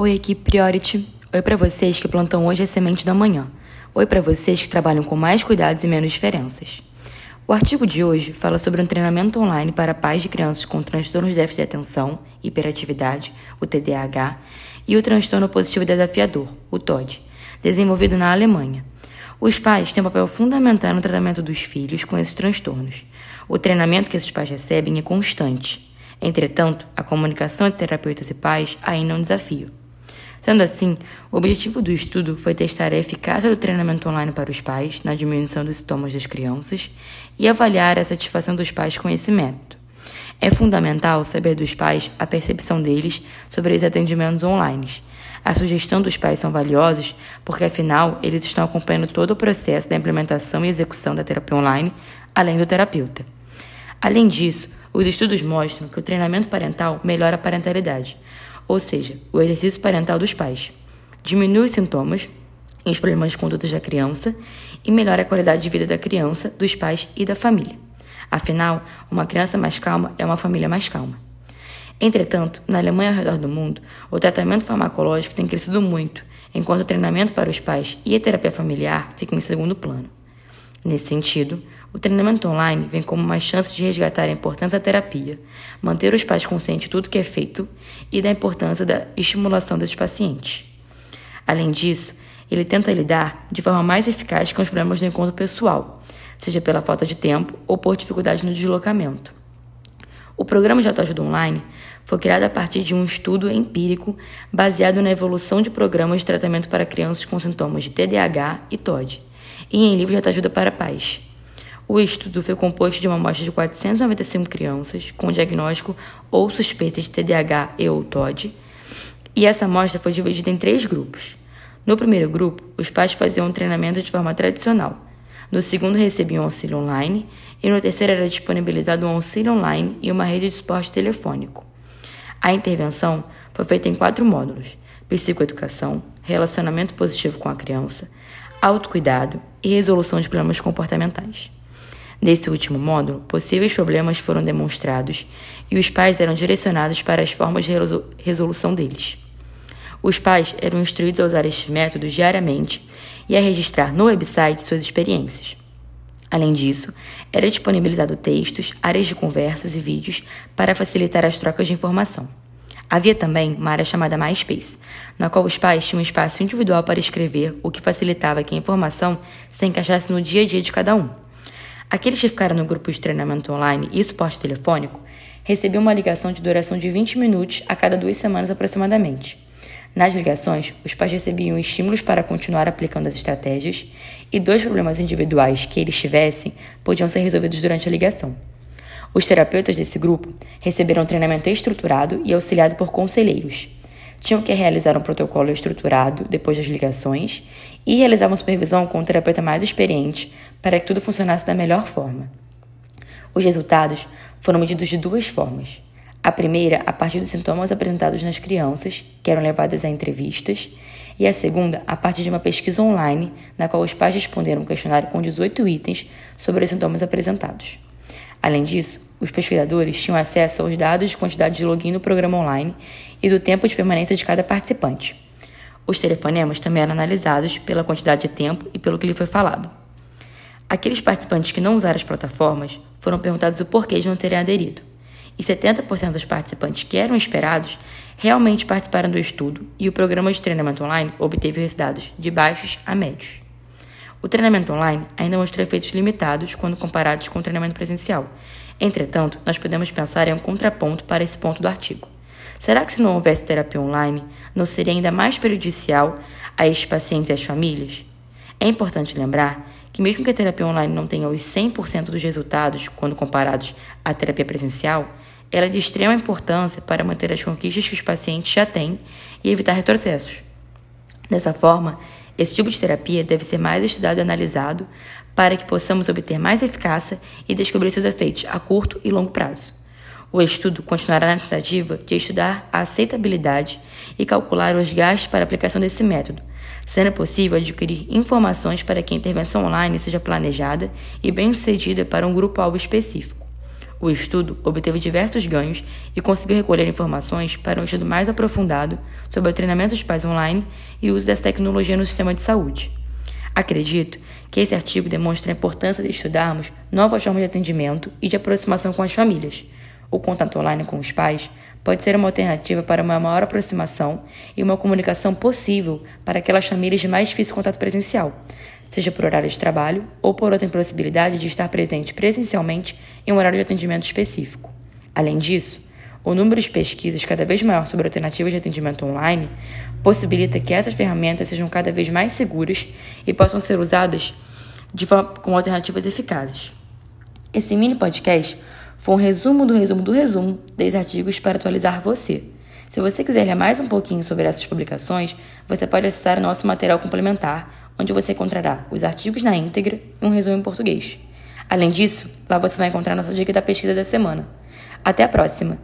Oi, equipe Priority. Oi para vocês que plantam hoje a semente da manhã. Oi para vocês que trabalham com mais cuidados e menos diferenças. O artigo de hoje fala sobre um treinamento online para pais de crianças com transtornos de déficit de atenção, hiperatividade, o TDAH, e o transtorno positivo desafiador, o TOD, desenvolvido na Alemanha. Os pais têm um papel fundamental no tratamento dos filhos com esses transtornos. O treinamento que esses pais recebem é constante. Entretanto, a comunicação entre terapeutas e pais ainda é um desafio. Sendo assim, o objetivo do estudo foi testar a eficácia do treinamento online para os pais na diminuição dos sintomas das crianças e avaliar a satisfação dos pais com esse método. É fundamental saber dos pais a percepção deles sobre os atendimentos online. A sugestão dos pais são valiosos porque, afinal, eles estão acompanhando todo o processo da implementação e execução da terapia online, além do terapeuta. Além disso, os estudos mostram que o treinamento parental melhora a parentalidade, ou seja, o exercício parental dos pais. Diminui os sintomas e os problemas de condutas da criança e melhora a qualidade de vida da criança, dos pais e da família. Afinal, uma criança mais calma é uma família mais calma. Entretanto, na Alemanha ao redor do mundo, o tratamento farmacológico tem crescido muito, enquanto o treinamento para os pais e a terapia familiar ficam em segundo plano. Nesse sentido, o treinamento online vem como uma chance de resgatar a importância da terapia, manter os pais conscientes de tudo que é feito e da importância da estimulação dos pacientes. Além disso, ele tenta lidar de forma mais eficaz com os problemas do encontro pessoal, seja pela falta de tempo ou por dificuldade no deslocamento. O programa de autoajuda online foi criado a partir de um estudo empírico baseado na evolução de programas de tratamento para crianças com sintomas de TDAH e TOD, e em livros de autoajuda para pais. O estudo foi composto de uma amostra de 495 crianças com diagnóstico ou suspeita de TDAH e ou TOD, e essa amostra foi dividida em três grupos. No primeiro grupo, os pais faziam um treinamento de forma tradicional. No segundo, recebiam auxílio online. E no terceiro, era disponibilizado um auxílio online e uma rede de suporte telefônico. A intervenção foi feita em quatro módulos: psicoeducação, relacionamento positivo com a criança, autocuidado e resolução de problemas comportamentais. Nesse último módulo, possíveis problemas foram demonstrados e os pais eram direcionados para as formas de resolução deles. Os pais eram instruídos a usar estes métodos diariamente e a registrar no website suas experiências. Além disso, era disponibilizado textos, áreas de conversas e vídeos para facilitar as trocas de informação. Havia também uma área chamada MySpace, na qual os pais tinham um espaço individual para escrever, o que facilitava que a informação se encaixasse no dia a dia de cada um. Aqueles que ficaram no grupo de treinamento online e suporte telefônico recebiam uma ligação de duração de 20 minutos a cada duas semanas aproximadamente. Nas ligações, os pais recebiam estímulos para continuar aplicando as estratégias e dois problemas individuais que eles tivessem podiam ser resolvidos durante a ligação. Os terapeutas desse grupo receberam treinamento estruturado e auxiliado por conselheiros. Tinham que realizar um protocolo estruturado depois das ligações e realizavam supervisão com um terapeuta mais experiente para que tudo funcionasse da melhor forma. Os resultados foram medidos de duas formas. A primeira, a partir dos sintomas apresentados nas crianças, que eram levadas a entrevistas, e a segunda, a partir de uma pesquisa online, na qual os pais responderam um questionário com 18 itens sobre os sintomas apresentados. Além disso, os pesquisadores tinham acesso aos dados de quantidade de login no programa online e do tempo de permanência de cada participante. Os telefonemas também eram analisados pela quantidade de tempo e pelo que lhe foi falado. Aqueles participantes que não usaram as plataformas foram perguntados o porquê de não terem aderido. E 70% dos participantes que eram esperados realmente participaram do estudo e o programa de treinamento online obteve resultados de baixos a médios. O treinamento online ainda mostrou efeitos limitados quando comparados com o treinamento presencial. Entretanto, nós podemos pensar em um contraponto para esse ponto do artigo. Será que se não houvesse terapia online, não seria ainda mais prejudicial a estes pacientes e às famílias? É importante lembrar que, mesmo que a terapia online não tenha os 100% dos resultados quando comparados à terapia presencial, ela é de extrema importância para manter as conquistas que os pacientes já têm e evitar retrocessos. Dessa forma, esse tipo de terapia deve ser mais estudado e analisado para que possamos obter mais eficácia e descobrir seus efeitos a curto e longo prazo. O estudo continuará na tentativa de estudar a aceitabilidade e calcular os gastos para a aplicação desse método, sendo possível adquirir informações para que a intervenção online seja planejada e bem-sucedida para um grupo-alvo específico. O estudo obteve diversos ganhos e conseguiu recolher informações para um estudo mais aprofundado sobre o treinamento de pais online e o uso dessa tecnologia no sistema de saúde. Acredito que esse artigo demonstra a importância de estudarmos novas formas de atendimento e de aproximação com as famílias. O contato online com os pais pode ser uma alternativa para uma maior aproximação e uma comunicação possível para aquelas famílias de mais difícil contato presencial, seja por horário de trabalho ou por outra impossibilidade de estar presente presencialmente em um horário de atendimento específico. Além disso, o número de pesquisas cada vez maior sobre alternativas de atendimento online possibilita que essas ferramentas sejam cada vez mais seguras e possam ser usadas de forma, como alternativas eficazes. Esse mini podcast foi um resumo do resumo do resumo dos artigos para atualizar você. Se você quiser ler mais um pouquinho sobre essas publicações, você pode acessar o nosso material complementar, onde você encontrará os artigos na íntegra e um resumo em português. Além disso, lá você vai encontrar nossa dica da pesquisa da semana. Até a próxima!